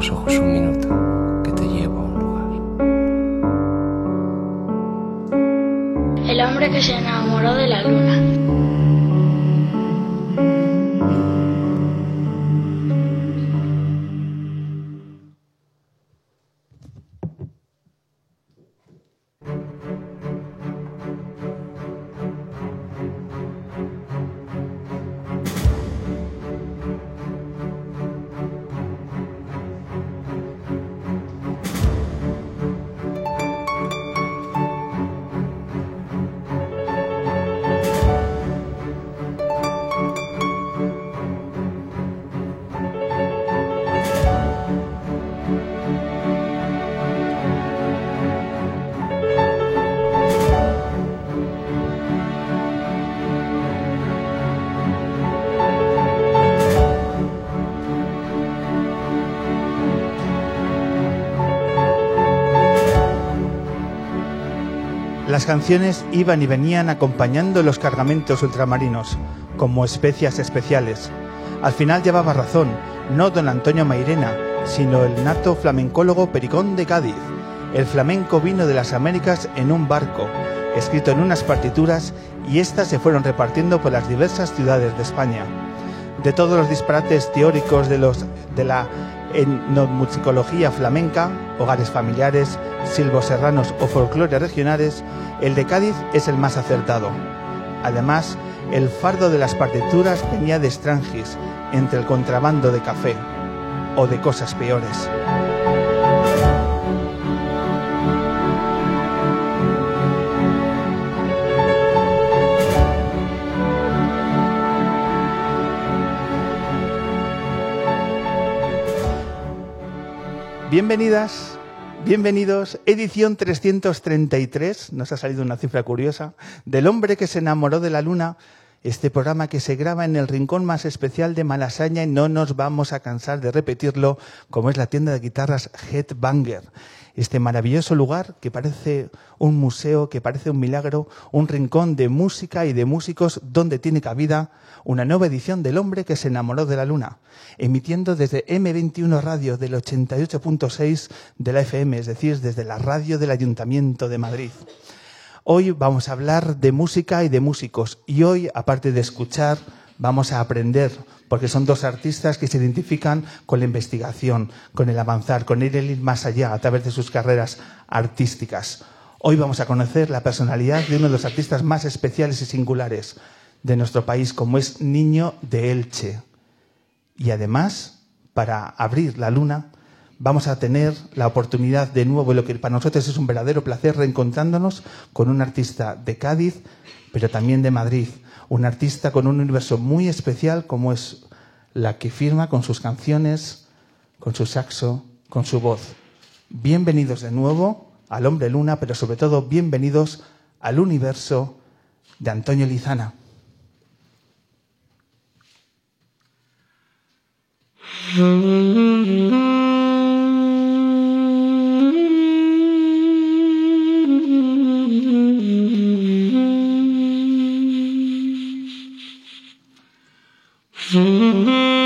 los ojos un minuto, que te llevo a un lugar. El hombre que se enamoró de la luna. Las canciones iban y venían acompañando los cargamentos ultramarinos, como especias especiales. Al final llevaba razón, no don Antonio Mairena, sino el nato flamencólogo Pericón de Cádiz. El flamenco vino de las Américas en un barco, escrito en unas partituras, y éstas se fueron repartiendo por las diversas ciudades de España. De todos los disparates teóricos de, los, de la etnomusicología flamenca, hogares familiares, silvos serranos o folclore regionales, el de Cádiz es el más acertado. Además, el fardo de las partituras venía de Strangis, entre el contrabando de café o de cosas peores. Bienvenidas Bienvenidos, edición 333, nos ha salido una cifra curiosa, del hombre que se enamoró de la luna, este programa que se graba en el rincón más especial de Malasaña y no nos vamos a cansar de repetirlo, como es la tienda de guitarras Headbanger. Este maravilloso lugar que parece un museo, que parece un milagro, un rincón de música y de músicos donde tiene cabida una nueva edición del hombre que se enamoró de la luna, emitiendo desde M21 Radio del 88.6 de la FM, es decir, desde la radio del Ayuntamiento de Madrid. Hoy vamos a hablar de música y de músicos y hoy, aparte de escuchar, vamos a aprender, porque son dos artistas que se identifican con la investigación, con el avanzar, con ir, ir más allá a través de sus carreras artísticas. Hoy vamos a conocer la personalidad de uno de los artistas más especiales y singulares, de nuestro país, como es Niño de Elche. Y además, para abrir la luna, vamos a tener la oportunidad de nuevo, lo que para nosotros es un verdadero placer, reencontrándonos con un artista de Cádiz, pero también de Madrid. Un artista con un universo muy especial como es la que firma con sus canciones, con su saxo, con su voz. Bienvenidos de nuevo al Hombre Luna, pero sobre todo bienvenidos al universo de Antonio Lizana. Mm-hmm.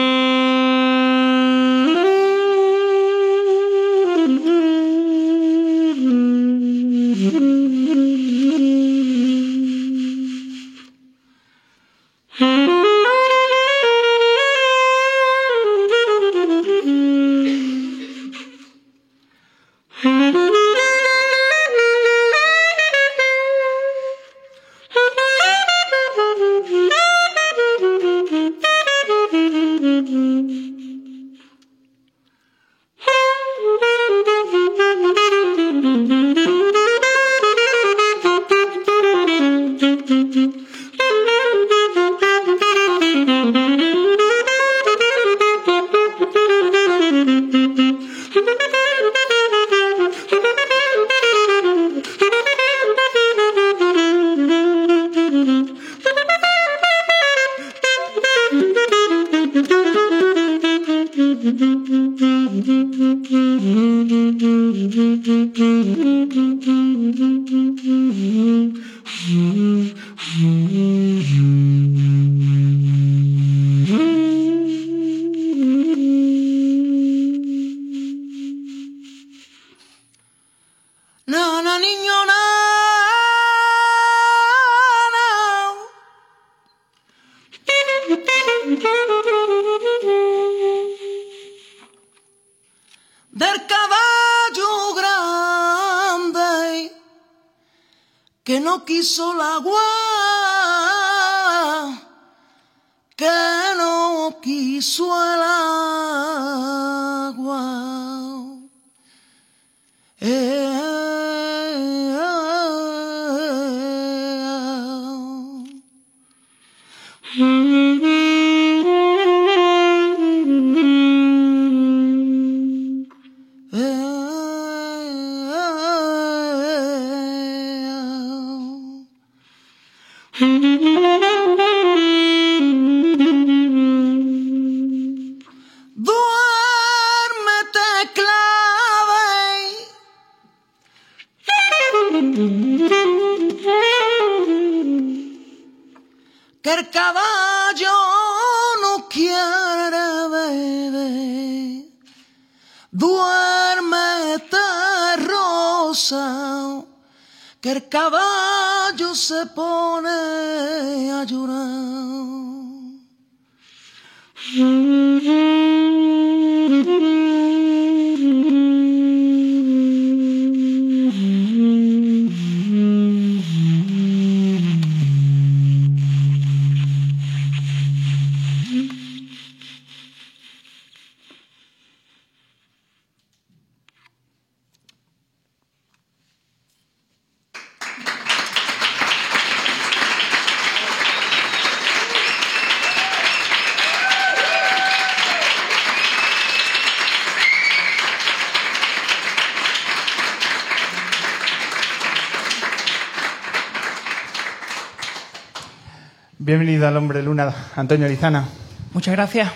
Bienvenido al Hombre Luna, Antonio Lizana. Muchas gracias.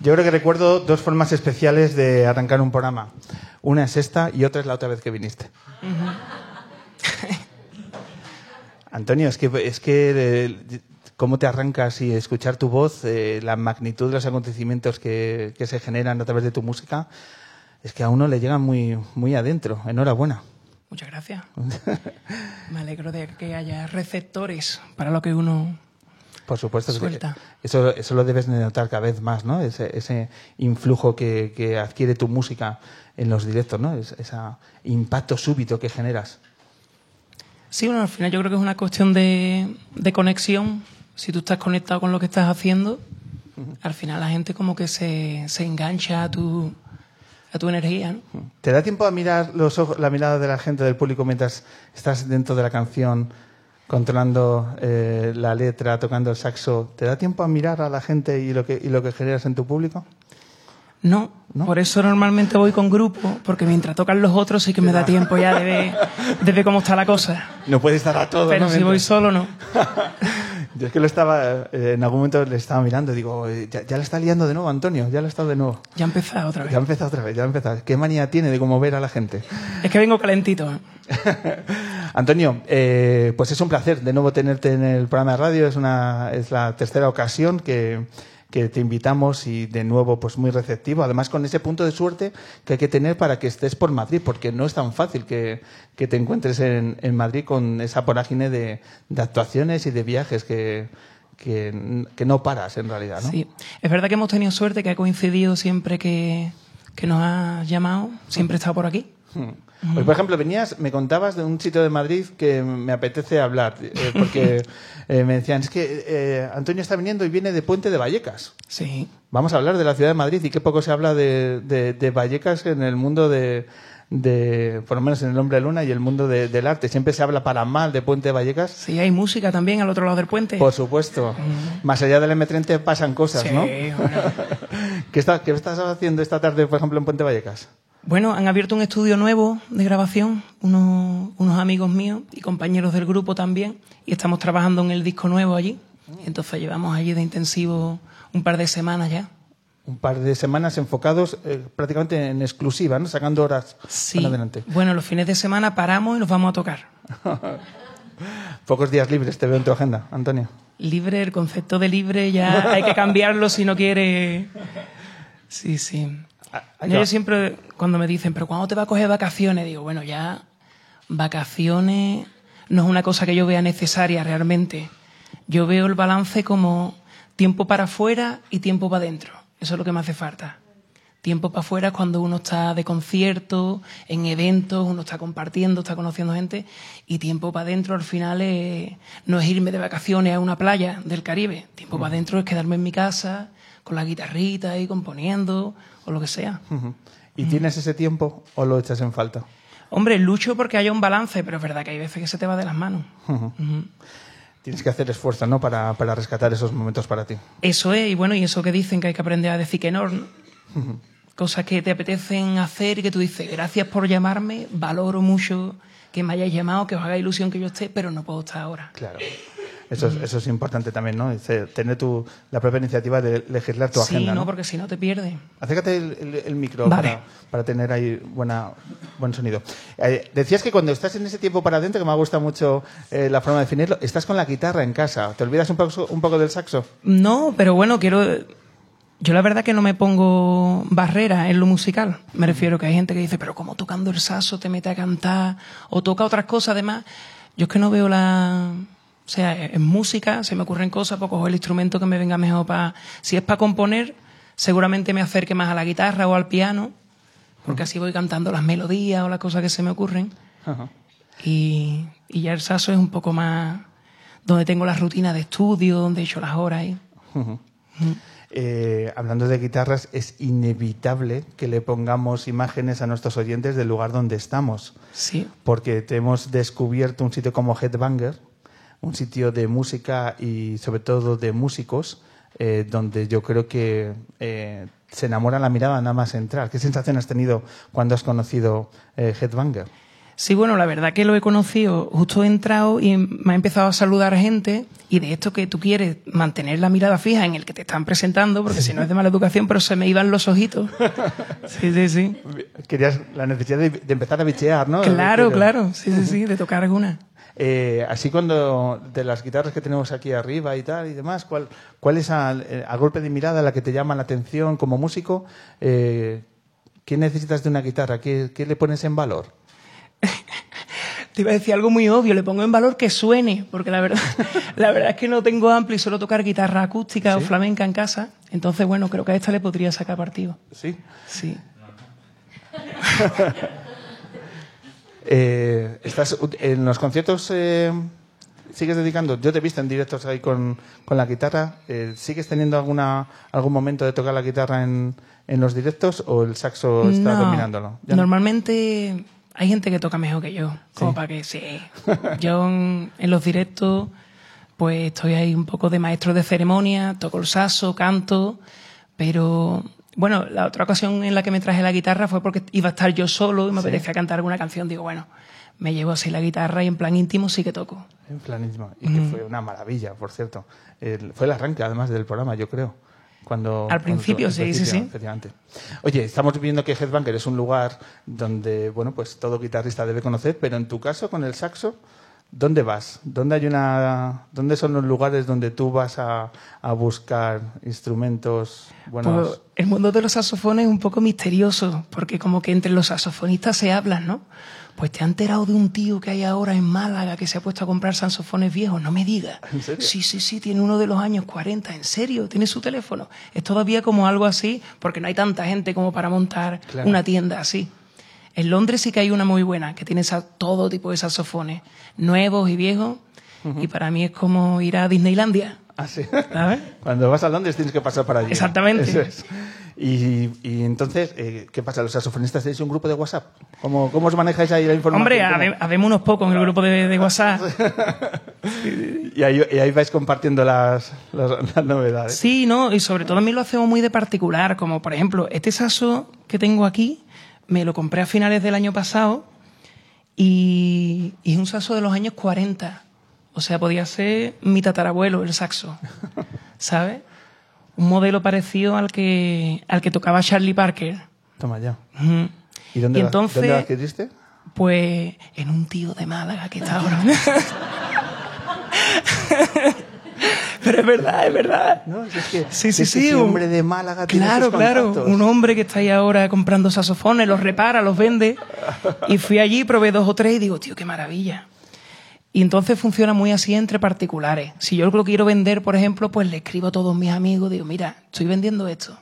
Yo creo que recuerdo dos formas especiales de arrancar un programa. Una es esta y otra es la otra vez que viniste. Antonio, es que, es que eh, cómo te arrancas y escuchar tu voz, eh, la magnitud de los acontecimientos que, que se generan a través de tu música, es que a uno le llega muy, muy adentro. Enhorabuena. Muchas gracias. Me alegro de que haya receptores para lo que uno Por supuesto, Suelta. eso, eso lo debes de notar cada vez más, ¿no? Ese, ese influjo que, que adquiere tu música en los directos, ¿no? Es- ese impacto súbito que generas. Sí, bueno, al final yo creo que es una cuestión de, de conexión. Si tú estás conectado con lo que estás haciendo, al final la gente como que se, se engancha a tu, a tu energía, ¿no? ¿Te da tiempo a mirar los ojos, la mirada de la gente del público mientras estás dentro de la canción, controlando eh, la letra, tocando el saxo? ¿Te da tiempo a mirar a la gente y lo que, y lo que generas en tu público? No, por eso normalmente voy con grupo, porque mientras tocan los otros sí que me da tiempo ya de ver, de ver cómo está la cosa. No puedes estar a todo, Pero ¿no? si voy solo, no. Yo es que lo estaba, eh, en algún momento le estaba mirando y digo, ya, ya la está liando de nuevo, Antonio, ya la está de nuevo. Ya ha empezado otra vez. Ya ha empezado otra vez, ya ha empezado. ¿Qué manía tiene de conmover a la gente? Es que vengo calentito. Antonio, eh, pues es un placer de nuevo tenerte en el programa de radio. Es, una, es la tercera ocasión que, que te invitamos y de nuevo pues muy receptivo. Además con ese punto de suerte que hay que tener para que estés por Madrid, porque no es tan fácil que, que te encuentres en, en Madrid con esa vorágine de, de actuaciones y de viajes que, que, que no paras en realidad, ¿no? Sí, es verdad que hemos tenido suerte que ha coincidido siempre que, que nos ha llamado, siempre he estado por aquí. Pues, por ejemplo, venías, me contabas de un sitio de Madrid que me apetece hablar, eh, porque eh, me decían, es que eh, Antonio está viniendo y viene de Puente de Vallecas. Sí, Vamos a hablar de la ciudad de Madrid y qué poco se habla de, de- de Vallecas en el mundo de, de, por lo menos en el Hombre Luna y el mundo de- del arte. Siempre se habla para mal de Puente de Vallecas. sí, hay música también al otro lado del puente. Por supuesto. Más allá del M30 pasan cosas, Sí, ¿no? bueno. ¿Qué, está- ¿Qué estás haciendo esta tarde, por ejemplo, en Puente de Vallecas? Bueno, han abierto un estudio nuevo de grabación, unos, unos amigos míos y compañeros del grupo también, y estamos trabajando en el disco nuevo allí. Entonces llevamos allí de intensivo un par de semanas ya. Un par de semanas enfocados eh, prácticamente en exclusiva, ¿no? Sacando horas Sí. para adelante. Bueno, los fines de semana paramos y nos vamos a tocar. Pocos días libres te veo en tu agenda, Antonio. Libre, el concepto de libre ya hay que cambiarlo si no quiere. Sí, sí. Hay Yo siempre, cuando me dicen, ¿pero cuándo te va a coger vacaciones? Digo, bueno, ya vacaciones no es una cosa que yo vea necesaria realmente. Yo veo el balance como tiempo para afuera y tiempo para adentro. Eso es lo que me hace falta. Tiempo para afuera es cuando uno está de concierto, en eventos, uno está compartiendo, está conociendo gente. Y tiempo para adentro al final es- no es irme de vacaciones a una playa del Caribe. Tiempo para adentro es quedarme en mi casa con la guitarrita ahí componiendo o lo que sea. ¿Y tienes ese tiempo o lo echas en falta? Hombre, lucho porque haya un balance, pero es verdad que hay veces que se te va de las manos. Tienes que hacer esfuerzo, ¿no? Para, para rescatar esos momentos para ti. Eso es, y bueno, y eso que dicen que hay que aprender a decir que no. ¿no? Cosas que te apetecen hacer y que tú dices, gracias por llamarme, valoro mucho que me hayáis llamado, que os haga ilusión que yo esté, pero no puedo estar ahora. Claro. Eso es, eso es importante también, ¿no? Tener tu, la propia iniciativa de legislar tu sí, agenda. no, ¿no? porque si no te pierdes. Acércate el, el- el micro Vale. para, para tener ahí buena, buen sonido. Eh, decías que cuando estás en ese tiempo para adentro, que me ha gustado mucho eh, la forma de definirlo, estás con la guitarra en casa. ¿Te olvidas un poco, un poco del saxo? No, pero bueno, quiero. Yo la verdad que no me pongo barrera en lo musical. Me refiero que hay gente que dice, pero como tocando el saso te mete a cantar o toca otras cosas además. Yo es que no veo la. O sea, en música se me ocurren cosas, pues cojo el instrumento que me venga mejor para. Si es para componer, seguramente me acerque más a la guitarra o al piano, porque así voy cantando las melodías o las cosas que se me ocurren. Y, y ya el saso es un poco más donde tengo la rutina de estudio, donde he hecho las horas ahí. Eh, hablando de guitarras, es inevitable que le pongamos imágenes a nuestros oyentes del lugar donde estamos. Sí. porque te hemos descubierto un sitio como Headbanger, un sitio de música y sobre todo de músicos, eh, donde yo creo que eh, se enamora la mirada nada más entrar. ¿Qué sensación has tenido cuando has conocido eh, Headbanger? Sí, bueno, la verdad que lo he conocido, justo he entrado y me ha empezado a saludar gente y de esto que tú quieres mantener la mirada fija en el que te están presentando, porque si no es de mala educación, pero se me iban los ojitos. Sí, sí, sí. Querías la necesidad de, de empezar a bichear, ¿no? Claro, claro, sí, sí, sí, de tocar alguna. Eh, así cuando de las guitarras que tenemos aquí arriba y tal y demás, ¿cuál, cuál es a, eh, a golpe de mirada la que te llama la atención como músico? Eh, ¿Qué necesitas de una guitarra? ¿Qué, qué le pones en valor? Te iba a decir algo muy obvio, le pongo en valor que suene, porque la verdad, la verdad es que no tengo ampli y suelo tocar guitarra acústica o flamenca en casa. Entonces, bueno, creo que a esta le podría sacar partido. Sí. Sí. Eh, ¿Estás en los conciertos? eh, ¿Sigues dedicando? Yo te he visto en directos ahí con, con la guitarra. Eh, ¿Sigues teniendo alguna algún momento de tocar la guitarra en, en los directos o el saxo está No, dominándolo? Ya no. Normalmente hay gente que toca mejor que yo, como para que sí. Yo en, en los directos, pues estoy ahí un poco de maestro de ceremonia, toco el saso, canto, pero bueno, la otra ocasión en la que me traje la guitarra fue porque iba a estar yo solo y me apetecía cantar alguna canción. Digo, bueno, me llevo así la guitarra y en plan íntimo sí que toco. En planismo. Y que fue una maravilla, por cierto. El- fue el arranque, además, del programa, yo creo. Cuando, Al principio, sí, sí, sí. efectivamente. Oye, estamos viendo que Headbanger es un lugar donde, bueno, pues todo guitarrista debe conocer, pero en tu caso, con el saxo, ¿dónde vas? ¿Dónde hay una, dónde son los lugares donde tú vas a, a buscar instrumentos buenos? Pues el mundo de los saxofones es un poco misterioso, porque como que entre los saxofonistas se hablan, ¿no? Pues te ha enterado de un tío que hay ahora en Málaga que se ha puesto a comprar saxofones viejos, no me digas. ¿En serio? Sí, sí, sí, tiene uno de los años 40, ¿en serio? ¿Tiene su teléfono? Es todavía como algo así, porque no hay tanta gente como para montar Claro. una tienda así. En Londres sí que hay una muy buena, que tiene todo tipo de saxofones, nuevos y viejos, y para mí es como ir a Disneylandia, Ah, sí. ¿sabes? Cuando vas a Londres tienes que pasar por allí. Exactamente. Eso es. Y, y entonces, eh, ¿qué pasa? ¿Los saxofonistas tenéis un grupo de WhatsApp? ¿Cómo, cómo os manejáis ahí la información? Hombre, habemos unos pocos en el grupo de, de WhatsApp. Y ahí, y ahí vais compartiendo las, las, las novedades. Sí, no, y sobre todo a mí lo hacemos muy de particular, como por ejemplo, este saso que tengo aquí, me lo compré a finales del año pasado y, y es un saso de los años 40. O sea, podía ser mi tatarabuelo el saxo, ¿sabes? Un modelo parecido al que, al que tocaba Charlie Parker. Toma ya. ¿Y dónde, Y la- entonces- dónde la adquiriste? Pues en un tío de Málaga que está ahora. Pero es verdad, es verdad. No, si es que Sí, sí, sí, un- hombre de Málaga Claro, claro. Un hombre que está ahí ahora comprando saxofones, los repara, los vende. Y fui allí, probé dos o tres y digo, tío, qué maravilla. Y entonces funciona muy así entre particulares. Si yo lo quiero vender, por ejemplo, pues le escribo a todos mis amigos, digo, mira, estoy vendiendo esto.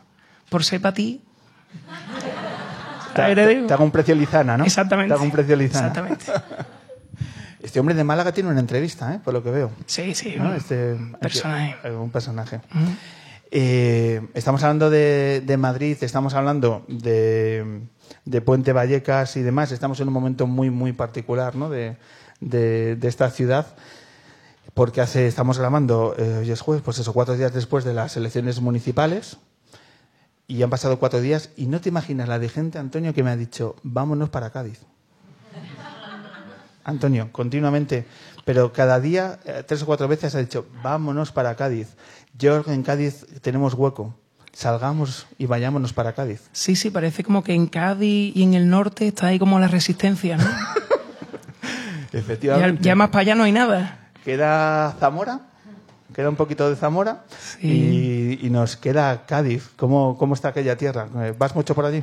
Por ser para ti, Te, te hago un precio lizana, ¿no? Exactamente. Te hago un precio lizana. Exactamente. Este hombre de Málaga tiene una entrevista, ¿eh? por lo que veo. Sí, sí. ¿no? Este, personaje. aquí- un personaje. Eh, estamos hablando de, de Madrid, estamos hablando de, de Puente Vallecas y demás. Estamos en un momento muy, muy particular ¿no? de esta ciudad. Porque hace, estamos grabando, eh, hoy es jueves, pues eso, cuatro días después de las elecciones municipales. Y han pasado cuatro días y no te imaginas la de gente, Antonio, que me ha dicho, vámonos para Cádiz. Antonio, continuamente, pero cada día, eh, tres o cuatro veces ha dicho, vámonos para Cádiz. George, en Cádiz tenemos hueco. Salgamos y vayámonos para Cádiz. Sí, sí, parece como que en Cádiz y en el norte está ahí como la resistencia, ¿no? Efectivamente. ya más para allá no hay nada. Queda Zamora, queda un poquito de Zamora y, y nos queda Cádiz. ¿Cómo, ¿Cómo está aquella tierra? ¿Vas mucho por allí?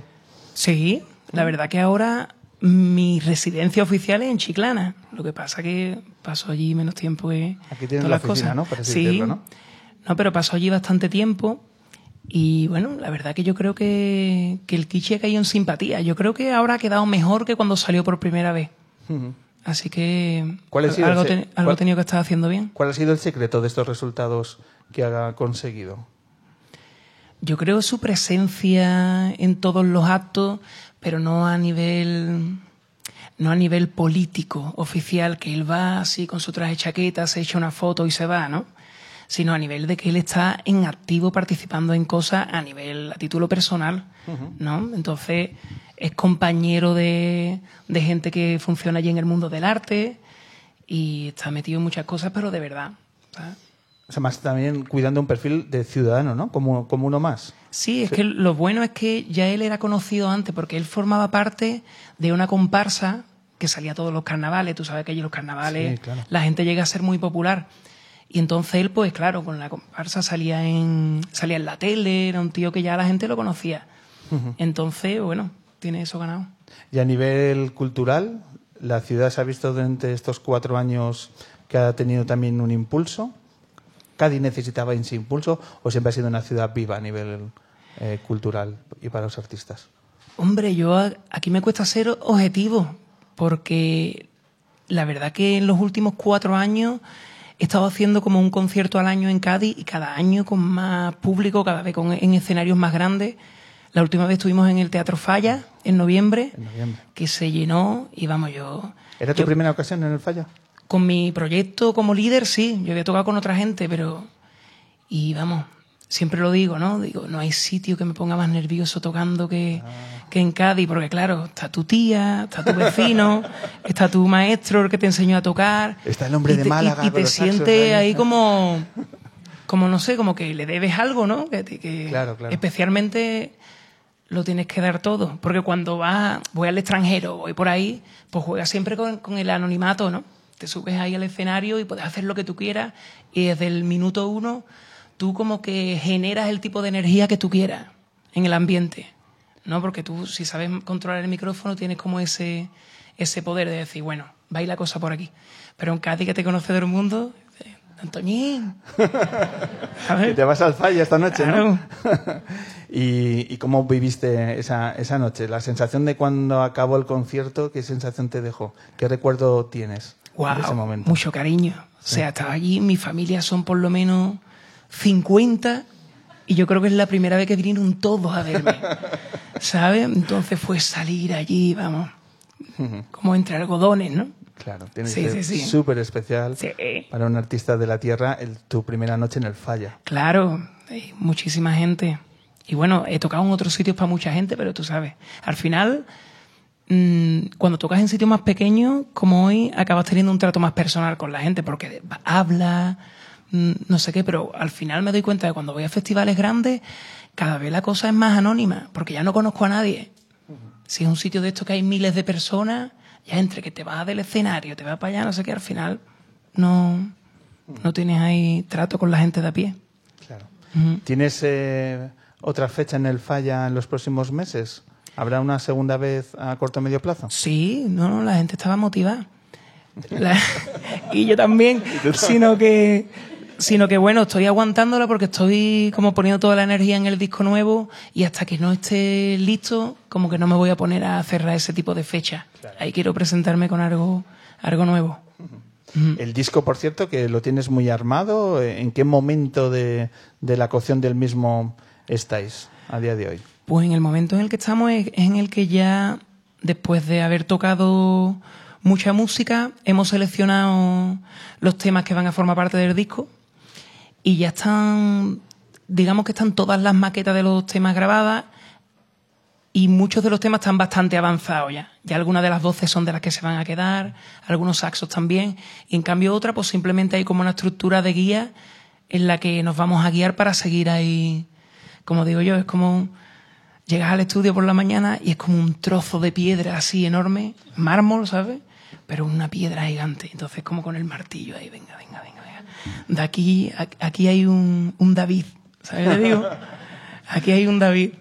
Sí, la verdad que ahora mi residencia oficial es en Chiclana. Lo que pasa que paso allí menos tiempo que Aquí todas la las oficina, cosas. ¿no? Por así sí, decirlo, ¿no? no, pero paso allí bastante tiempo. Y bueno, la verdad que yo creo que, que el Kichi ha caído en simpatía. Yo creo que ahora ha quedado mejor que cuando salió por primera vez. Así que ¿Cuál ha sido algo, algo cuál- he tenido que estar haciendo bien. ¿Cuál ha sido el secreto de estos resultados que ha conseguido? Yo creo su presencia en todos los actos, pero no a nivel no a nivel político oficial que él va así con su traje chaqueta, se echa una foto y se va, ¿no? Sino a nivel de que él está en activo participando en cosas a nivel a título personal, ¿no? Entonces es compañero de, de gente que funciona allí en el mundo del arte y está metido en muchas cosas, pero de verdad. ¿sabes? O sea, más también cuidando un perfil de ciudadano, ¿no? Como, como uno más. Sí, es que lo bueno es que ya él era conocido antes porque él formaba parte de una comparsa que salía a todos los carnavales. Tú sabes que allí los carnavales Sí, claro. la gente llega a ser muy popular. Y entonces él, pues claro, con la comparsa salía en, salía en la tele, era un tío que ya la gente lo conocía. Entonces, bueno, tiene eso ganado. Y a nivel cultural, la ciudad se ha visto durante estos cuatro años que ha tenido también un impulso. ¿Cádiz necesitaba ese impulso o siempre ha sido una ciudad viva a nivel eh, cultural y para los artistas? Hombre, yo aquí me cuesta ser objetivo, porque la verdad que en los últimos cuatro años he estado haciendo como un concierto al año en Cádiz y cada año con más público, cada vez con, en escenarios más grandes. La última vez estuvimos en el Teatro Falla, en noviembre, En noviembre. que se llenó y vamos, yo... ¿Era tu yo- primera ocasión en el Falla? Con mi proyecto como líder, sí. Yo había tocado con otra gente, pero... Y vamos, siempre lo digo, ¿no? Digo, no hay sitio que me ponga más nervioso tocando que, Ah. que en Cádiz, porque claro, está tu tía, está tu vecino, está tu maestro, el que te enseñó a tocar. Está el hombre y de te- y- Málaga Y, con te sientes ahí. como... Como no sé, como que le debes algo, ¿no? Que, que Claro, claro. Especialmente lo tienes que dar todo. Porque cuando vas, voy al extranjero, voy por ahí, pues juegas siempre con, con el anonimato, ¿no? Te subes ahí al escenario y puedes hacer lo que tú quieras y desde el minuto uno tú como que generas el tipo de energía que tú quieras en el ambiente, ¿no? Porque tú si sabes controlar el micrófono tienes como ese, ese poder de decir, bueno, va la cosa por aquí. Pero en Cádiz que te conoce todo el mundo, Antoñín. Que te vas al Falla esta noche, ¿no? ¿Y, y cómo viviste esa, esa noche? La sensación de cuando acabó el concierto, ¿qué sensación te dejó? ¿Qué recuerdo tienes Wow, de ese momento? mucho cariño. O sea, estaba allí, mi familia son por lo menos 50 y yo creo que es la primera vez que vinieron todos a verme. ¿Sabes? Entonces fue salir allí, vamos, como entre algodones, ¿no? Claro, tiene Sí, que ser sí, súper especial Sí. para un artista de la tierra el- tu primera noche en el Falla. Claro, hay muchísima gente. Y bueno, he tocado en otros sitios para mucha gente, pero tú sabes, al final, cuando tocas en sitios más pequeños, como hoy, acabas teniendo un trato más personal con la gente, porque habla, mm, no sé qué, pero al final me doy cuenta de cuando voy a festivales grandes, cada vez la cosa es más anónima, porque ya no conozco a nadie. Si es un sitio de esto que hay miles de personas, ya entre que te vas del escenario, te vas para allá, no sé qué, al final no, no tienes ahí trato con la gente de a pie. Claro. ¿Tienes eh, otra fecha en el Falla en los próximos meses? ¿Habrá una segunda vez a corto o medio plazo? Sí, no, no, la gente estaba motivada. La- y yo también, sino que sino que bueno, estoy aguantándola porque estoy como poniendo toda la energía en el disco nuevo y hasta que no esté listo, como que no me voy a poner a cerrar ese tipo de fecha. Ahí quiero presentarme con algo, algo nuevo. El disco, por cierto, que lo tienes muy armado, ¿en qué momento de, de la cocción del mismo estáis a día de hoy? Pues en el momento en el que estamos es en el que ya, después de haber tocado mucha música, hemos seleccionado los temas que van a formar parte del disco y ya están, digamos que están todas las maquetas de los temas grabadas y muchos de los temas están bastante avanzados ya. Ya algunas de las voces son de las que se van a quedar, algunos saxos también, y en cambio otra, pues simplemente hay como una estructura de guía en la que nos vamos a guiar para seguir ahí, como digo yo, es como llegas al estudio por la mañana y es como un trozo de piedra así enorme, mármol, ¿sabes? Pero una piedra gigante. Entonces como con el martillo ahí, venga, venga, venga, venga. De aquí, aquí hay un, un David, ¿sabes? Le digo, aquí hay un David.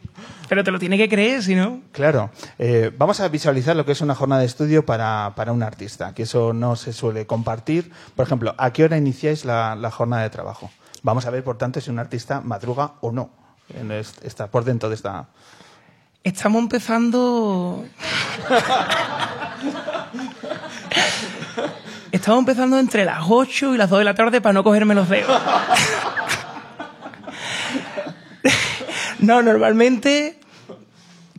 Pero te lo tiene que creer, si no. Claro. Eh, vamos a visualizar lo que es una jornada de estudio para, para, un artista, que eso no se suele compartir. Por ejemplo, ¿a qué hora iniciáis la, la jornada de trabajo? Vamos a ver, por tanto, si un artista madruga o no. Está por dentro de esta. Estamos empezando. Estamos empezando entre las 8 y las 2 de la tarde para no cogerme los dedos. no, normalmente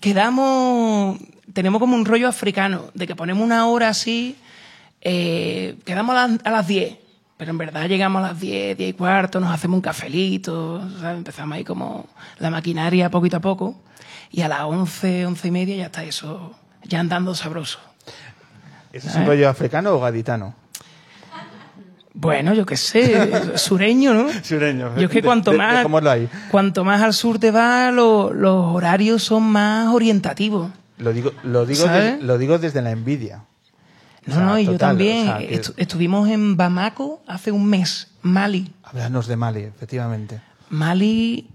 quedamos. Tenemos como un rollo africano, de que ponemos una hora así, eh, quedamos a las, a las 10, pero en verdad llegamos a las 10, 10 y cuarto, nos hacemos un cafelito, ¿sabes? empezamos ahí como la maquinaria poquito a poco, y a las 11, 11 y media ya está eso, ya andando sabroso. ¿Ese es un rollo africano o gaditano? Bueno, yo qué sé, sureño, ¿no? Sureño. Yo es que cuanto De- más, cuanto más al sur te vas, lo- los horarios son más orientativos. Lo digo, lo digo, lo digo desde la envidia. No, no, y yo también. o sea, que- Estu- estuvimos en Bamako hace un mes, Mali. Háblanos de Mali, efectivamente. Mali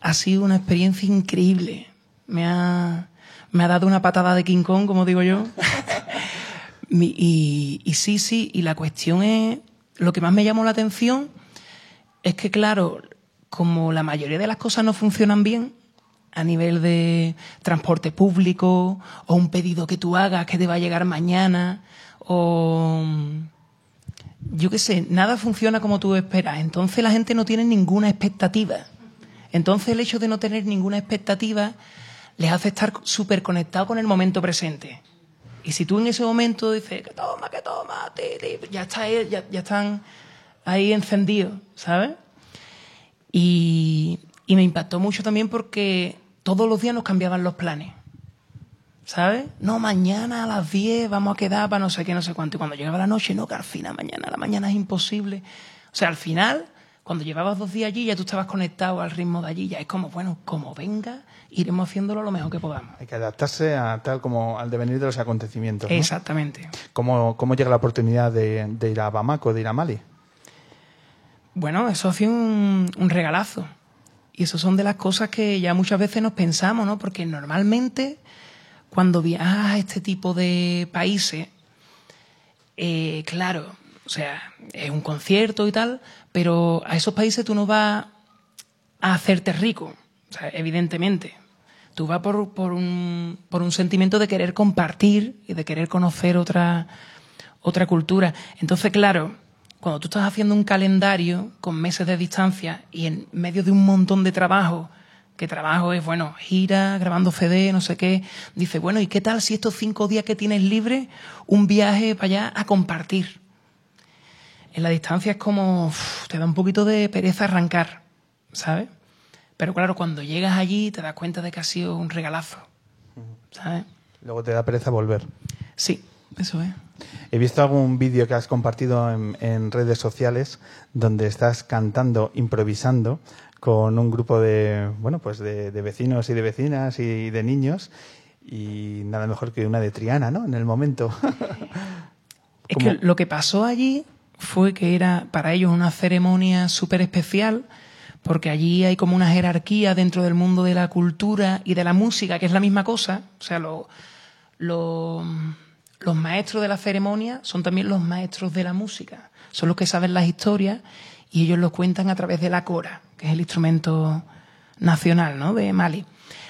ha sido una experiencia increíble. Me ha, me ha dado una patada de King Kong, como digo yo. Mi- y, y sí, sí, y la cuestión es, lo que más me llamó la atención es que, claro, como la mayoría de las cosas no funcionan bien, a nivel de transporte público, o un pedido que tú hagas que te va a llegar mañana, o yo qué sé, nada funciona como tú esperas. Entonces la gente no tiene ninguna expectativa. Entonces el hecho de no tener ninguna expectativa les hace estar súper conectados con el momento presente. Y si tú en ese momento dices, que toma, que toma, ti", ya, está, ya, ya están ahí encendidos, ¿sabes? Y, y me impactó mucho también porque todos los días nos cambiaban los planes. ¿Sabes? No, mañana a las 10 vamos a quedar para no sé qué, no sé cuánto. Y cuando llegaba la noche, no, que al final, mañana, la mañana es imposible. O sea, al final, cuando llevabas dos días allí, ya tú estabas conectado al ritmo de allí. Ya es como, bueno, como venga, iremos haciéndolo lo mejor que podamos. Hay que adaptarse a tal como al devenir de los acontecimientos. ¿no? Exactamente. ¿Cómo, ¿Cómo llega la oportunidad de, de ir a Bamako, de ir a Mali? Bueno, eso ha sido un, un regalazo. Y eso son de las cosas que ya muchas veces nos pensamos, ¿no? Porque normalmente cuando viajas a este tipo de países, eh, claro, o sea, es un concierto y tal, pero a esos países tú no vas a hacerte rico, o sea, evidentemente. Tú vas por, por, un, por un sentimiento de querer compartir y de querer conocer otra, otra cultura. Entonces, claro, cuando tú estás haciendo un calendario con meses de distancia y en medio de un montón de trabajo, que trabajo es, bueno, gira, grabando CD, no sé qué, dice, bueno, ¿y qué tal si estos cinco días que tienes libre, un viaje para allá a compartir? En la distancia es como, uf, te da un poquito de pereza arrancar, ¿sabes? Pero claro, cuando llegas allí te das cuenta de que ha sido un regalazo, ¿sabes? Luego te da pereza volver. Sí, eso es. He visto algún vídeo que has compartido en, en redes sociales donde estás cantando, improvisando con un grupo de, bueno, pues de, de vecinos y de vecinas y de niños y nada mejor que una de Triana, ¿no? En el momento. Es que lo que pasó allí fue que era para ellos una ceremonia súper especial, porque allí hay como una jerarquía dentro del mundo de la cultura y de la música, que es la misma cosa. O sea, lo- lo- los maestros de la ceremonia son también los maestros de la música. Son los que saben las historias y ellos lo cuentan a través de la cora, que es el instrumento nacional ¿no? de Mali.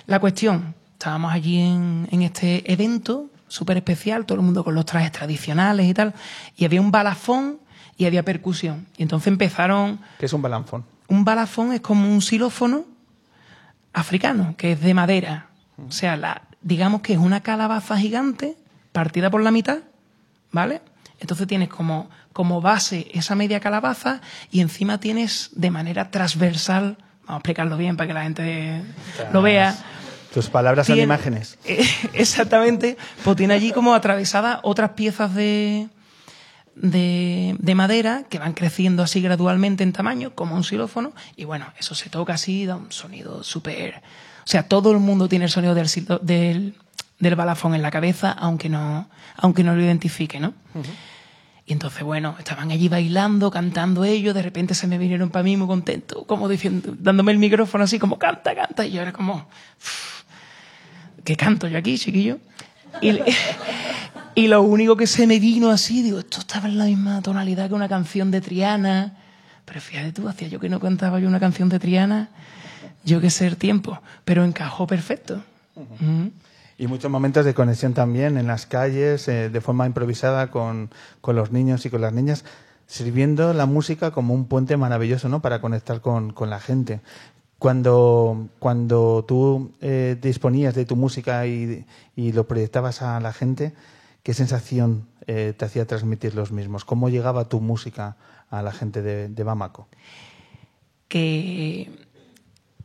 La cuestión, estábamos allí en, en este evento súper especial, todo el mundo con los trajes tradicionales y tal, y había un balafón y había percusión. Y entonces empezaron... ¿Qué es un balanfón? Un balafón es como un xilófono africano, que es de madera. O sea, la, digamos que es una calabaza gigante partida por la mitad, ¿vale? Entonces tienes como, como base esa media calabaza y encima tienes de manera transversal, vamos a explicarlo bien para que la gente lo vea. Tus palabras son imágenes. Eh, Exactamente. Pues tiene allí como atravesadas otras piezas de, de, de madera que van creciendo así gradualmente en tamaño, como un xilófono. Y bueno, eso se toca así, da un sonido súper. O sea, todo el mundo tiene el sonido del, del, del balafón en la cabeza, aunque no, aunque no lo identifique, ¿no? Y entonces, bueno, estaban allí bailando, cantando ellos, de repente se me vinieron para mí muy contentos, como diciendo, dándome el micrófono así como canta, canta, y yo era como, "Uf, ¿qué canto yo aquí, chiquillo? Y, y lo único que se me vino así, digo, esto estaba en la misma tonalidad que una canción de Triana, pero fíjate tú, hacía yo que no cantaba yo una canción de Triana, yo que sé el tiempo, pero encajó perfecto. Y muchos momentos de conexión también en las calles, eh, de forma improvisada con, con los niños y con las niñas, sirviendo la música como un puente maravilloso, ¿no? Para conectar con, con la gente. Cuando, cuando tú eh, disponías de tu música y, y lo proyectabas a la gente, ¿qué sensación eh, te hacía transmitir los mismos? ¿Cómo llegaba tu música a la gente de, de Bamako? que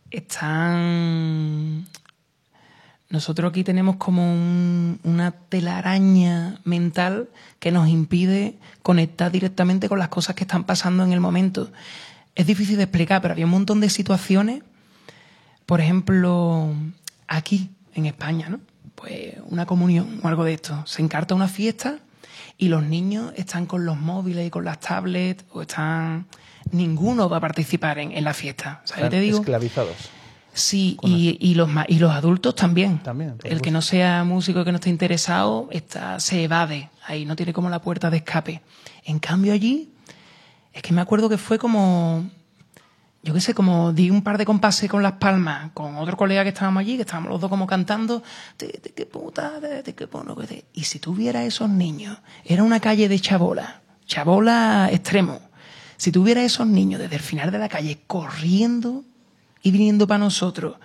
están... Nosotros aquí tenemos como un- una telaraña mental que nos impide conectar directamente con las cosas que están pasando en el momento. Es difícil de explicar, pero había un montón de situaciones, por ejemplo, aquí, en España, ¿no? Pues una comunión o algo de esto. Se encarta una fiesta y los niños están con los móviles y con las tablets o están... Ninguno va a participar en, en la fiesta. ¿Sabes? Te digo, Esclavizados. Sí, y, y los, ma- y los adultos también. También, El que no sea músico, que no esté interesado, está, se evade. Ahí no tiene como la puerta de escape. En cambio allí, es que me acuerdo que fue como, yo qué sé, como di un par de compases con las palmas, con otro colega que estábamos allí, que estábamos los dos como cantando, "Te- te- qué puta, qué pono, que te-". y si tuviera esos niños, era una calle de chabola, chabola extremo, si tuviera esos niños desde el final de la calle corriendo y viniendo para nosotros,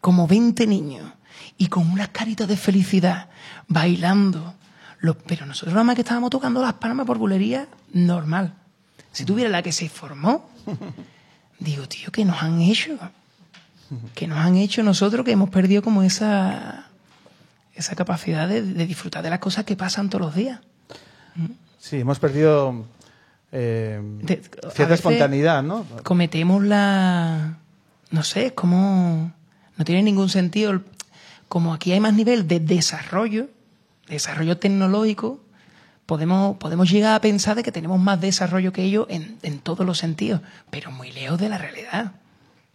como 20 niños, y con unas caritas de felicidad, bailando, los- pero nosotros nada más que estábamos tocando las palmas por bulería normal. Si tuviera la que se formó, digo, tío, ¿qué nos han hecho? ¿Qué nos han hecho nosotros que hemos perdido como esa, esa capacidad de, de disfrutar de las cosas que pasan todos los días? Sí, hemos perdido eh, De- cierta veces- espontaneidad, ¿no? cometemos la... No sé, es como... No tiene ningún sentido. Como aquí hay más nivel de desarrollo, desarrollo tecnológico, podemos, podemos llegar a pensar de que tenemos más desarrollo que ellos en, en todos los sentidos, pero muy lejos de la realidad.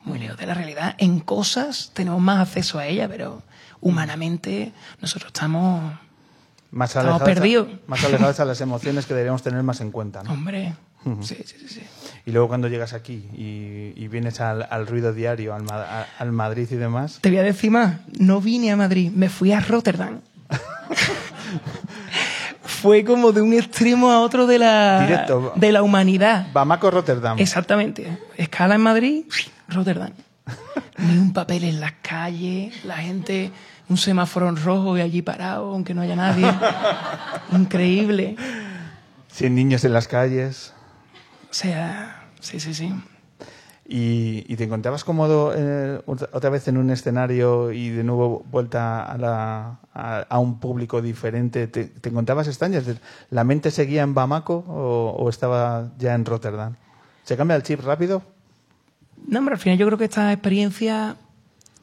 Muy lejos de la realidad. En cosas tenemos más acceso a ella, pero humanamente nosotros estamos... Más alejados, más alejados a las emociones que deberíamos tener más en cuenta. ¿no? Hombre, sí, sí, sí, sí. Y luego cuando llegas aquí y, y vienes al, al ruido diario, al, Ma- al Madrid y demás, Te voy a decir más, no vine a Madrid, me fui a Rotterdam. Fue como de un extremo a otro de la, Directo. de la humanidad. Bamako, Rotterdam. Exactamente. Escala en Madrid, Rotterdam. Ni un papel en las calles, la gente, un semáforo en rojo y allí parado, aunque no haya nadie. Increíble. Sin niños en las calles. O sea, sí, sí, sí. Y, y te encontrabas cómodo eh, otra vez en un escenario y de nuevo vuelta a, la, a, a un público diferente. ¿Te, te encontrabas extrañas? ¿La mente seguía en Bamako o, o estaba ya en Rotterdam? ¿Se cambia el chip rápido? No, hombre, al final yo creo que esta experiencia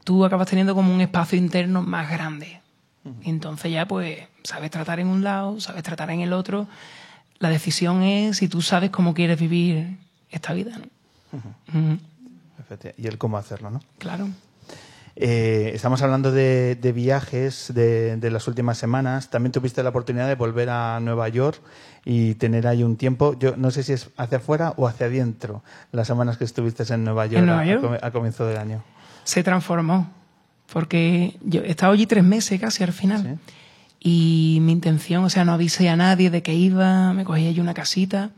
tú acabas teniendo como un espacio interno más grande. Entonces ya pues sabes tratar en un lado, sabes tratar en el otro. La decisión es si tú sabes cómo quieres vivir esta vida, Y el cómo hacerlo, ¿no? Claro. Eh, estamos hablando de, de viajes de, de las últimas semanas. También tuviste la oportunidad de volver a Nueva York y tener ahí un tiempo. Yo no sé si es hacia afuera o hacia adentro las semanas que estuviste en Nueva York, Nueva a- York? A, comienzo del año. se transformó. Porque yo he estado allí tres meses casi al final. Y mi intención, o sea, no avisé a nadie de que iba, me cogí allí una casita.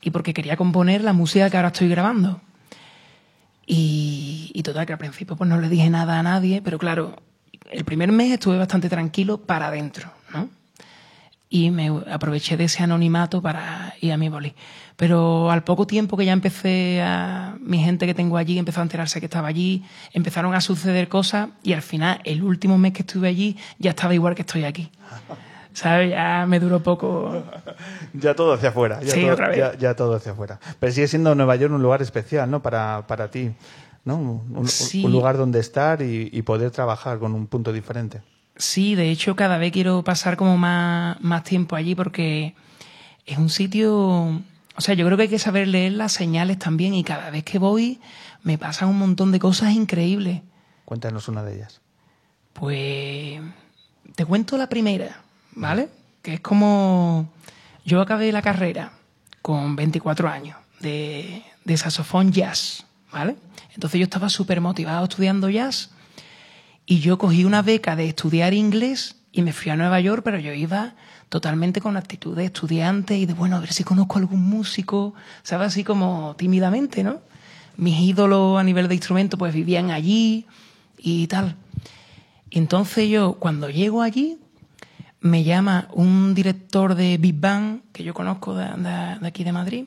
Y porque quería componer la música que ahora estoy grabando. Y, y total, que al principio pues no le dije nada a nadie, pero claro, el primer mes estuve bastante tranquilo para adentro, ¿no? y me aproveché de ese anonimato para ir a mi boli. Pero al poco tiempo que ya empecé a... Mi gente que tengo allí empezó a enterarse que estaba allí, empezaron a suceder cosas y al final, el último mes que estuve allí, ya estaba igual que estoy aquí. ¿Sabes? Ya me duró poco. Ya todo hacia afuera. Ya Sí, todo, otra vez. Ya, ya todo hacia afuera. Pero sigue siendo Nueva York un lugar especial, ¿no? Para, para ti, ¿no? Un, un- Sí. un lugar donde estar y, y poder trabajar con un punto diferente. Sí, de hecho, cada vez quiero pasar como más, más tiempo allí porque es un sitio. O sea, yo creo que hay que saber leer las señales también y cada vez que voy me pasan un montón de cosas increíbles. Cuéntanos una de ellas. Pues te cuento la primera, ¿vale? Que es como yo acabé la carrera con 24 años de, de saxofón jazz, ¿vale? Entonces yo estaba súper motivado estudiando jazz y yo cogí una beca de estudiar inglés y me fui a Nueva York, pero yo iba totalmente con actitud de estudiante y de, bueno, a ver si conozco algún músico, ¿sabes? Así como tímidamente, ¿no? Mis ídolos a nivel de instrumento pues vivían allí y tal. Entonces yo, cuando llego allí, me llama un director de Big Bang, que yo conozco de aquí de Madrid,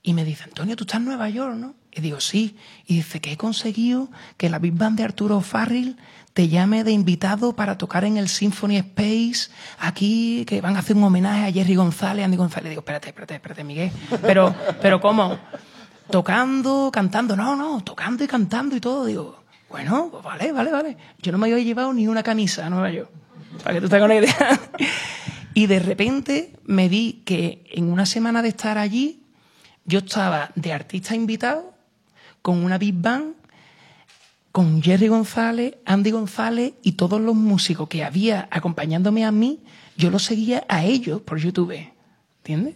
y me dice, Antonio, tú estás en Nueva York, ¿no? Y digo, sí. Y dice que he conseguido que la Big Band de Arturo Farril te llame de invitado para tocar en el Symphony Space aquí, que van a hacer un homenaje a Jerry González, Andy González. Digo, espérate, espérate, espérate, Miguel. Pero, pero ¿cómo? Tocando, cantando. No, no, tocando y cantando y todo. Digo, bueno, pues vale, vale, vale. Yo no me había llevado ni una camisa a Nueva York. Para que tú te hagas una idea. Y de repente me vi que en una semana de estar allí, yo estaba de artista invitado con una Big Band, con Jerry González, Andy González y todos los músicos que había acompañándome a mí, yo los seguía a ellos por YouTube. ¿Entiendes?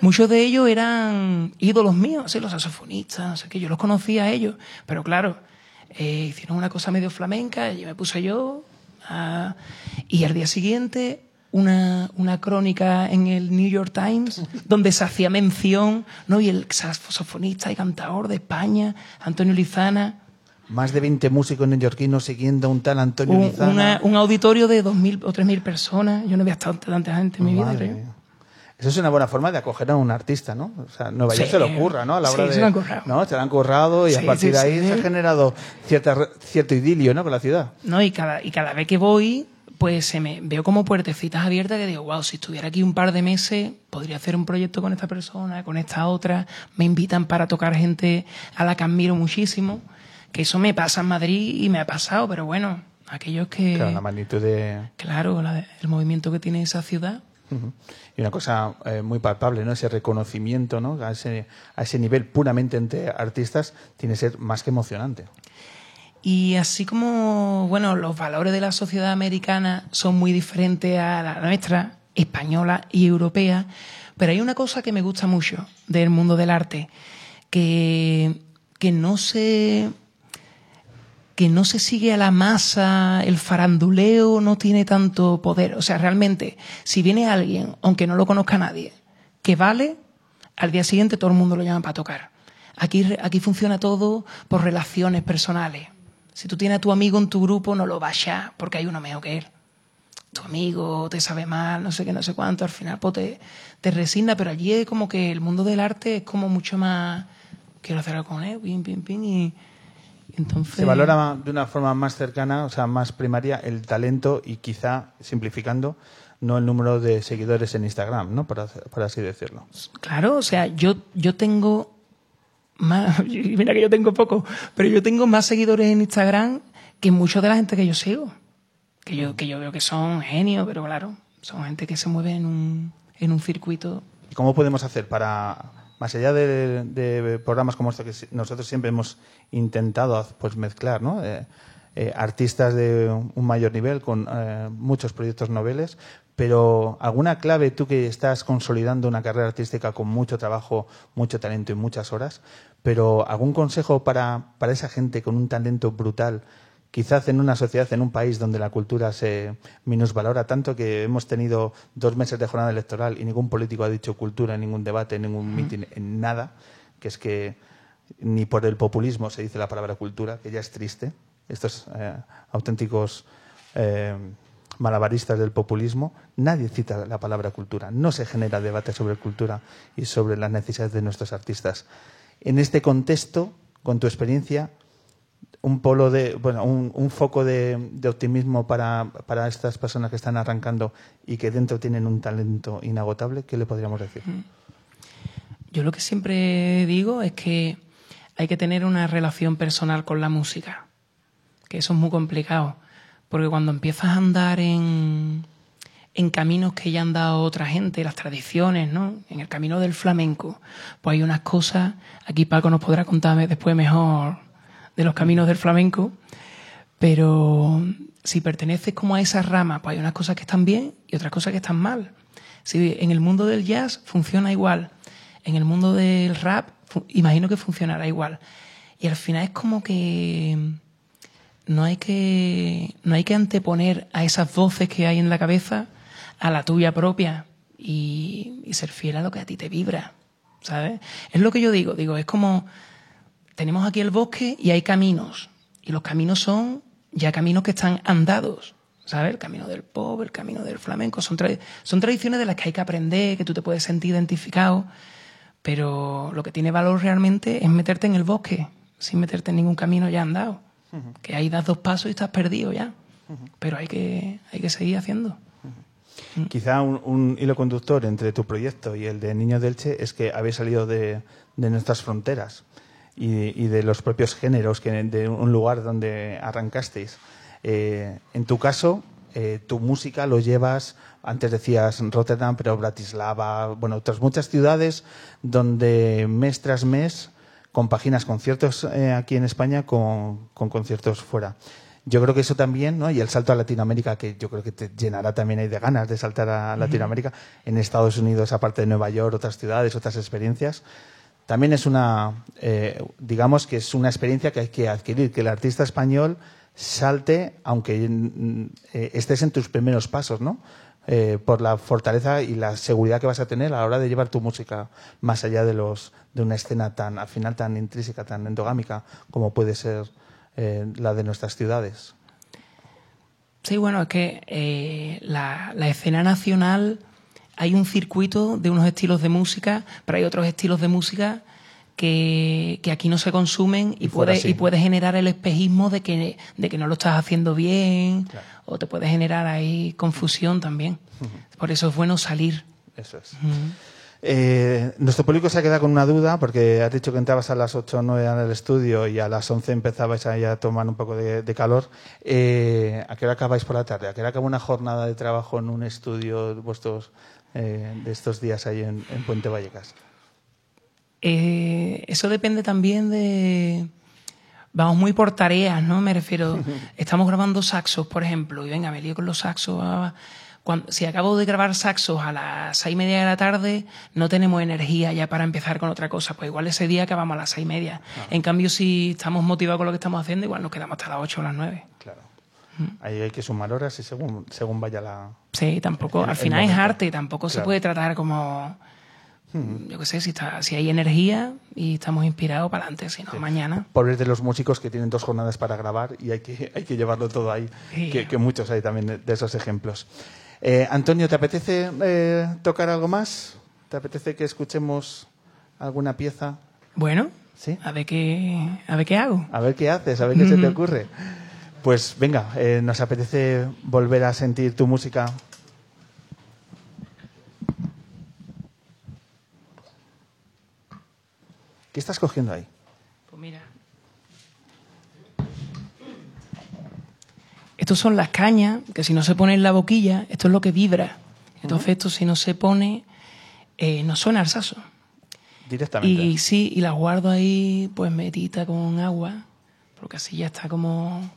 Muchos de ellos eran ídolos míos, los saxofonistas, no sé qué, yo los conocía a ellos. Pero claro, eh, hicieron una cosa medio flamenca, y me puse yo. a- y al día siguiente, una, una crónica en el New York Times, donde se hacía mención, ¿no? Y el saxofonista y cantador de España, Antonio Lizana. Más de 20 músicos neoyorquinos siguiendo a un tal Antonio Un, una- un auditorio de 2.000 o 3.000 personas. Yo no había estado tanta gente en mi vida. Creo. Eso es una buena forma de acoger a un artista, ¿no? O sea, Nueva York se lo curra, ¿no? A la hora Sí, de, se lo han currado. ¿no? Se lo han currado y a partir de ahí se ha generado cierta, cierto idilio, ¿no? Con la ciudad. ¿no? Y cada, y cada vez que voy, pues se me veo como puertecitas abiertas que digo, wow, si estuviera aquí un par de meses, podría hacer un proyecto con esta persona, con esta otra. Me invitan para tocar gente a la que admiro muchísimo. Que eso me pasa en Madrid y me ha pasado, pero bueno, aquellos que. Claro, la magnitud de... claro, la- el movimiento que tiene esa ciudad. Y una cosa eh, muy palpable, ¿no? Ese reconocimiento, ¿no? A ese, a ese nivel puramente entre artistas tiene que ser más que emocionante. Y así como, bueno, los valores de la sociedad americana son muy diferentes a la nuestra, española y europea, pero hay una cosa que me gusta mucho del mundo del arte, que, que no se que no se sigue a la masa, el faranduleo no tiene tanto poder. O sea, realmente, si viene alguien, aunque no lo conozca nadie, que vale, al día siguiente todo el mundo lo llama para tocar. Aquí, aquí funciona todo por relaciones personales. Si tú tienes a tu amigo en tu grupo, no lo vayas porque hay uno mejor que él. Tu amigo te sabe mal, no sé qué, no sé cuánto, al final pues, te, te resigna, pero allí es como que el mundo del arte es como mucho más. Quiero hacer algo con él, pim, pim, pim, y. entonces. Se valora de una forma más cercana, o sea, más primaria, el talento y quizá, simplificando, no el número de seguidores en Instagram, ¿no? Por, por así decirlo. Claro, o sea, yo, yo tengo más, mira que yo tengo poco, pero yo tengo más seguidores en Instagram que mucha de la gente que yo sigo. Que yo, que yo veo que son genios, pero claro, son gente que se mueve en un, en un circuito. ¿Y cómo podemos hacer para, más allá de, programas como este que nosotros siempre hemos intentado pues mezclar, ¿no? Eh, eh, artistas de un mayor nivel, con eh, muchos proyectos noveles, pero alguna clave, tú que estás consolidando una carrera artística con mucho trabajo, mucho talento y muchas horas, pero algún consejo para, para esa gente con un talento brutal quizás en una sociedad, en un país donde la cultura se minusvalora tanto que hemos tenido dos meses de jornada electoral y ningún político ha dicho cultura en ningún debate, en ningún mitin, en nada, que es que ni por el populismo se dice la palabra cultura, que ya es triste. Estos eh, auténticos eh, malabaristas del populismo, nadie cita la palabra cultura. No se genera debate sobre cultura y sobre las necesidades de nuestros artistas. En este contexto, con tu experiencia, un polo de, bueno, un, un foco de, de optimismo para, para, estas personas que están arrancando y que dentro tienen un talento inagotable, ¿qué le podríamos decir? Yo lo que siempre digo es que hay que tener una relación personal con la música, que eso es muy complicado, porque cuando empiezas a andar en, en caminos que ya han dado otra gente, las tradiciones, ¿no? En el camino del flamenco, pues hay unas cosas, aquí Paco nos podrá contar después mejor de los caminos del flamenco, pero si perteneces como a esa rama, pues hay unas cosas que están bien y otras cosas que están mal. Si en el mundo del jazz funciona igual, en el mundo del rap imagino que funcionará igual. Y al final es como que no hay que no hay que anteponer a esas voces que hay en la cabeza a la tuya propia y, y ser fiel a lo que a ti te vibra, ¿sabes? Es lo que yo digo, digo, es como tenemos aquí el bosque y hay caminos. Y los caminos son ya caminos que están andados. ¿Sabes? El camino del pop, el camino del flamenco. Son, tra son tradiciones de las que hay que aprender, que tú te puedes sentir identificado. Pero lo que tiene valor realmente es meterte en el bosque, sin meterte en ningún camino ya andado. Uh -huh. Que ahí das dos pasos y estás perdido ya. Uh -huh. Pero hay que, hay que seguir haciendo. Uh -huh. Quizá un, un, hilo conductor entre tu proyecto y el de Niños del Che es que habéis salido de, de nuestras fronteras y, y, de los propios géneros que de un lugar donde arrancasteis. Eh, en tu caso, eh, tu música lo llevas, antes decías Rotterdam, pero Bratislava, bueno, otras muchas ciudades donde mes tras mes compaginas conciertos eh, aquí en España con, con, conciertos fuera. Yo creo que eso también, ¿no? Y el salto a Latinoamérica, que yo creo que te llenará también ahí de ganas de saltar a Latinoamérica. En Estados Unidos, aparte de Nueva York, otras ciudades, otras experiencias también es una, eh, digamos que es una experiencia que hay que adquirir, que el artista español salte, aunque eh, estés en tus primeros pasos, ¿no? Eh, por la fortaleza y la seguridad que vas a tener a la hora de llevar tu música más allá de los de una escena tan al final tan intrínseca, tan endogámica como puede ser eh, la de nuestras ciudades. Sí, bueno, es que la, la escena nacional hay un circuito de unos estilos de música, pero hay otros estilos de música que, que aquí no se consumen y, y puede, y puede generar el espejismo de que, de que no lo estás haciendo bien claro. o te puede generar ahí confusión también. Uh -huh. Por eso es bueno salir. Eso es. Uh -huh. Eh, nuestro público se ha quedado con una duda porque has dicho que entrabas a las 8 o 9 en el estudio y a las 11 empezabais a, a tomar un poco de, de calor. Eh, ¿A qué hora acabáis por la tarde? ¿A qué hora acaba una jornada de trabajo en un estudio vuestros eh, de estos días ahí en, en Puente Vallecas? Eh, eso depende también de... Vamos muy por tareas, ¿no? Me refiero, estamos grabando saxos, por ejemplo, y venga, me lío con los saxos. Ah, cuando, si acabo de grabar saxos a las seis y media de la tarde, no tenemos energía ya para empezar con otra cosa. Pues igual ese día acabamos a las seis y media. Ah. En cambio, si estamos motivados con lo que estamos haciendo, igual nos quedamos hasta las ocho o las nueve. Claro. Ahí hay que sumar horas y según, según vaya la. Sí, tampoco. El, al final es arte, tampoco claro. se puede tratar como yo qué sé, si, está, si hay energía y estamos inspirados para adelante, si no, sí. mañana. Pobres de los músicos que tienen dos jornadas para grabar y hay que, hay que llevarlo todo ahí, sí. que, que, muchos hay también de esos ejemplos. Eh, Antonio, ¿te apetece eh, tocar algo más? ¿Te apetece que escuchemos alguna pieza? Bueno, ¿Sí? a, ver qué, a ver qué hago. A ver qué haces, a ver qué se te ocurre. Pues venga, eh, nos apetece volver a sentir tu música ¿Qué estás cogiendo ahí? Pues mira. Estos son las cañas, que si no se pone en la boquilla, esto es lo que vibra. Entonces, uh -huh. esto si no se pone, eh, no suena al saso. Directamente. Y sí, y las guardo ahí, pues metita con agua, porque así ya está como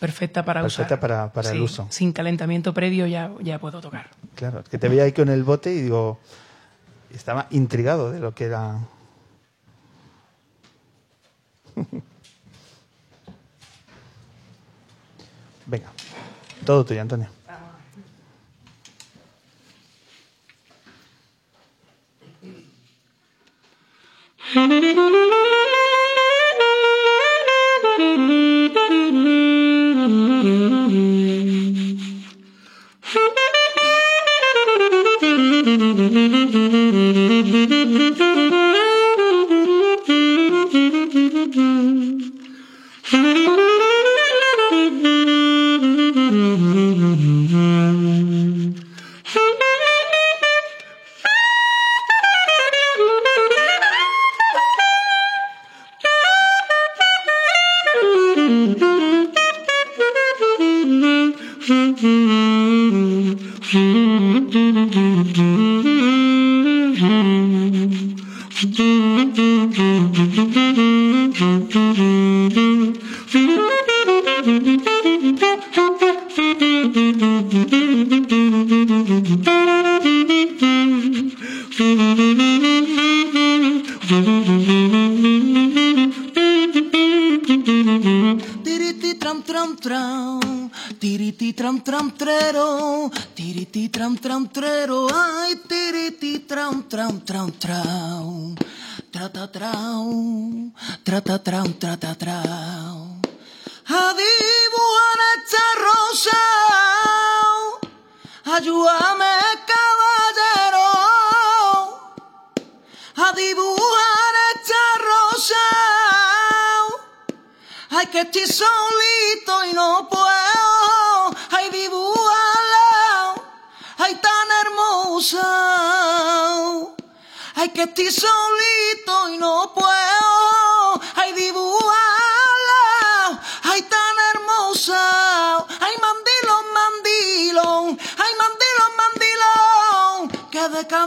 perfecta para Perfecta usar. para- para el uso. Sin calentamiento previo ya, ya puedo tocar. Claro, es que te veía ahí con el bote y digo, estaba intrigado de lo que era. Venga, todo tuyo, Antonio. Thank you.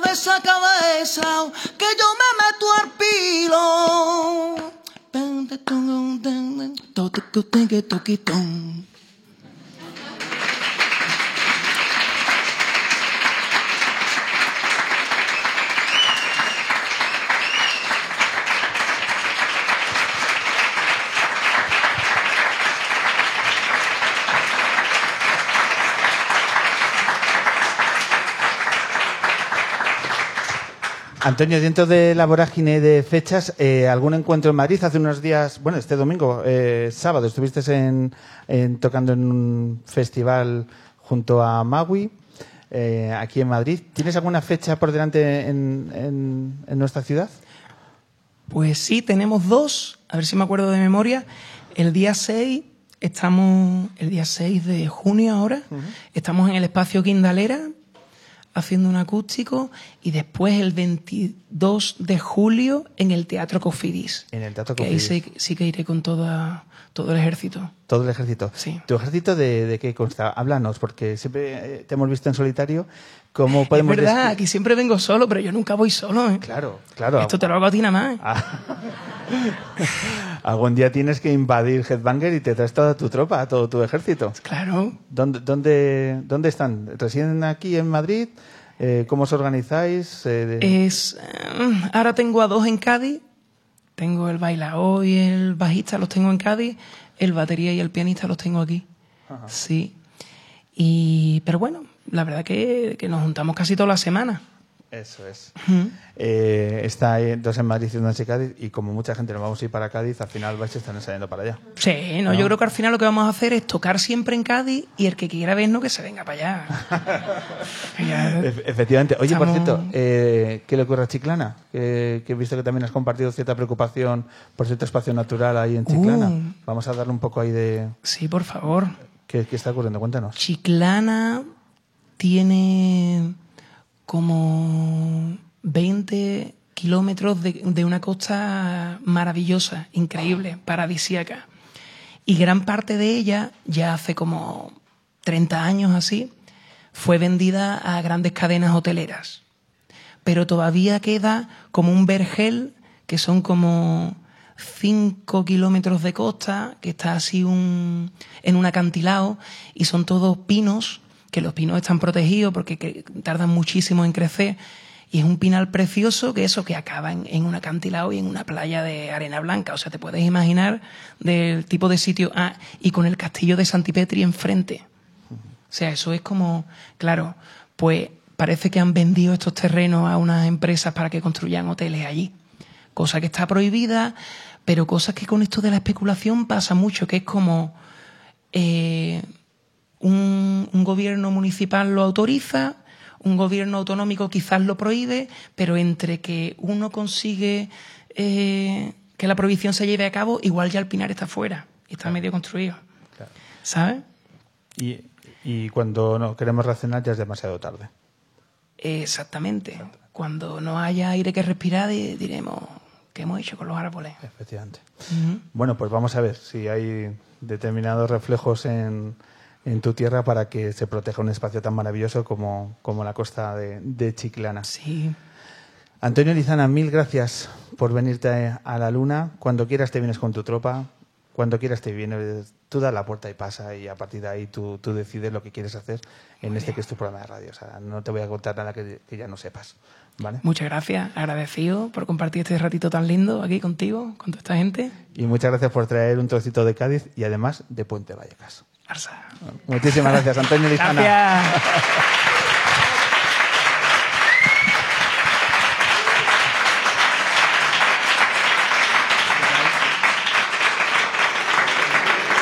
De cabeza. Que yo me meto al pilón. Antonio, dentro de la vorágine de fechas, eh, ¿algún encuentro en Madrid? Hace unos días, bueno, este domingo, eh, sábado, estuviste en, en- tocando en un festival junto a Magui, eh, aquí en Madrid. ¿Tienes alguna fecha por delante en, en- en nuestra ciudad? Pues sí, tenemos dos, a ver si me acuerdo de memoria. El día 6, estamos, el día 6 de junio ahora, estamos en el espacio Quindalera haciendo un acústico y después el 22 de julio en el Teatro Cofidis. En el Teatro que ahí Cofidis. sí, sí que iré con toda, todo el ejército. Todo el ejército. Sí. ¿Tu ejército de, de qué consta? Háblanos, porque siempre eh, te hemos visto en solitario. ¿Cómo podemos es verdad, aquí siempre vengo solo, pero yo nunca voy solo. ¿eh? Claro, claro. Esto te lo hago a ti nada más. Ah. Algún día tienes que invadir Headbanger y te traes toda tu tropa, todo tu ejército. Claro. ¿Dónde, dónde, dónde están? ¿Residen aquí en Madrid? Eh, ¿Cómo os organizáis? Eh, de- Es, eh, ahora tengo a dos en Cádiz. Tengo el bailaor y el bajista, los tengo en Cádiz. El batería y el pianista los tengo aquí. Sí. Y, pero bueno, la verdad que, que nos juntamos casi toda la semana. Eso es. Eh, está dos en Madrid y dos en Cádiz. Y como mucha gente nos vamos a ir para Cádiz, al final vais a estar ensayando para allá. Sí, no, yo creo que al final lo que vamos a hacer es tocar siempre en Cádiz y el que quiera vernos que se venga para allá. Ya- efectivamente. Oye, por Estamos- cierto, eh, ¿qué le ocurre a Chiclana? Que, que he visto que también has compartido cierta preocupación por cierto espacio natural ahí en Chiclana. Uh. Vamos a darle un poco ahí de... sí, por favor. ¿Qué, qué está ocurriendo? Cuéntanos. Chiclana tiene como 20 kilómetros de, de una costa maravillosa, increíble, paradisíaca. Y gran parte de ella, ya hace como 30 años así, fue vendida a grandes cadenas hoteleras. Pero todavía queda como un vergel, que son como 5 kilómetros de costa, que está así un, en un acantilado, y son todos pinos, que los pinos están protegidos porque que tardan muchísimo en crecer, y es un pinal precioso que eso que acaba en, en, un acantilado y en una playa de arena blanca. O sea, te puedes imaginar del tipo de sitio. Ah, y con el castillo de Santipetri enfrente. O sea, eso es como, claro, pues parece que han vendido estos terrenos a unas empresas para que construyan hoteles allí. Cosa que está prohibida, pero cosas que con esto de la especulación pasa mucho, que es como eh, un, un gobierno municipal lo autoriza, un gobierno autonómico quizás lo prohíbe, pero entre que uno consigue eh, que la prohibición se lleve a cabo, igual ya el pinar está fuera y está medio construido. Claro. ¿Sabes? Y, y cuando no queremos reaccionar ya es demasiado tarde. Exactamente. Cuando no haya aire que respirar, di- diremos, ¿qué hemos hecho con los árboles? Efectivamente. Bueno, pues vamos a ver si hay determinados reflejos en, en tu tierra para que se proteja un espacio tan maravilloso como, como la costa de, de Chiclana. Sí. Antonio Lizana, mil gracias por venirte a la luna. Cuando quieras te vienes con tu tropa, cuando quieras te vienes, tú das la puerta y pasa y a partir de ahí tú, tú decides lo que quieres hacer en este que es tu programa de radio. O sea, no te voy a contar nada que, que ya no sepas. ¿Vale? Muchas gracias, agradecido por compartir este ratito tan lindo aquí contigo, con toda esta gente. Y muchas gracias por traer un trocito de Cádiz y además de Puente Vallecas. Muchísimas gracias, Antonio Lizana. Gracias.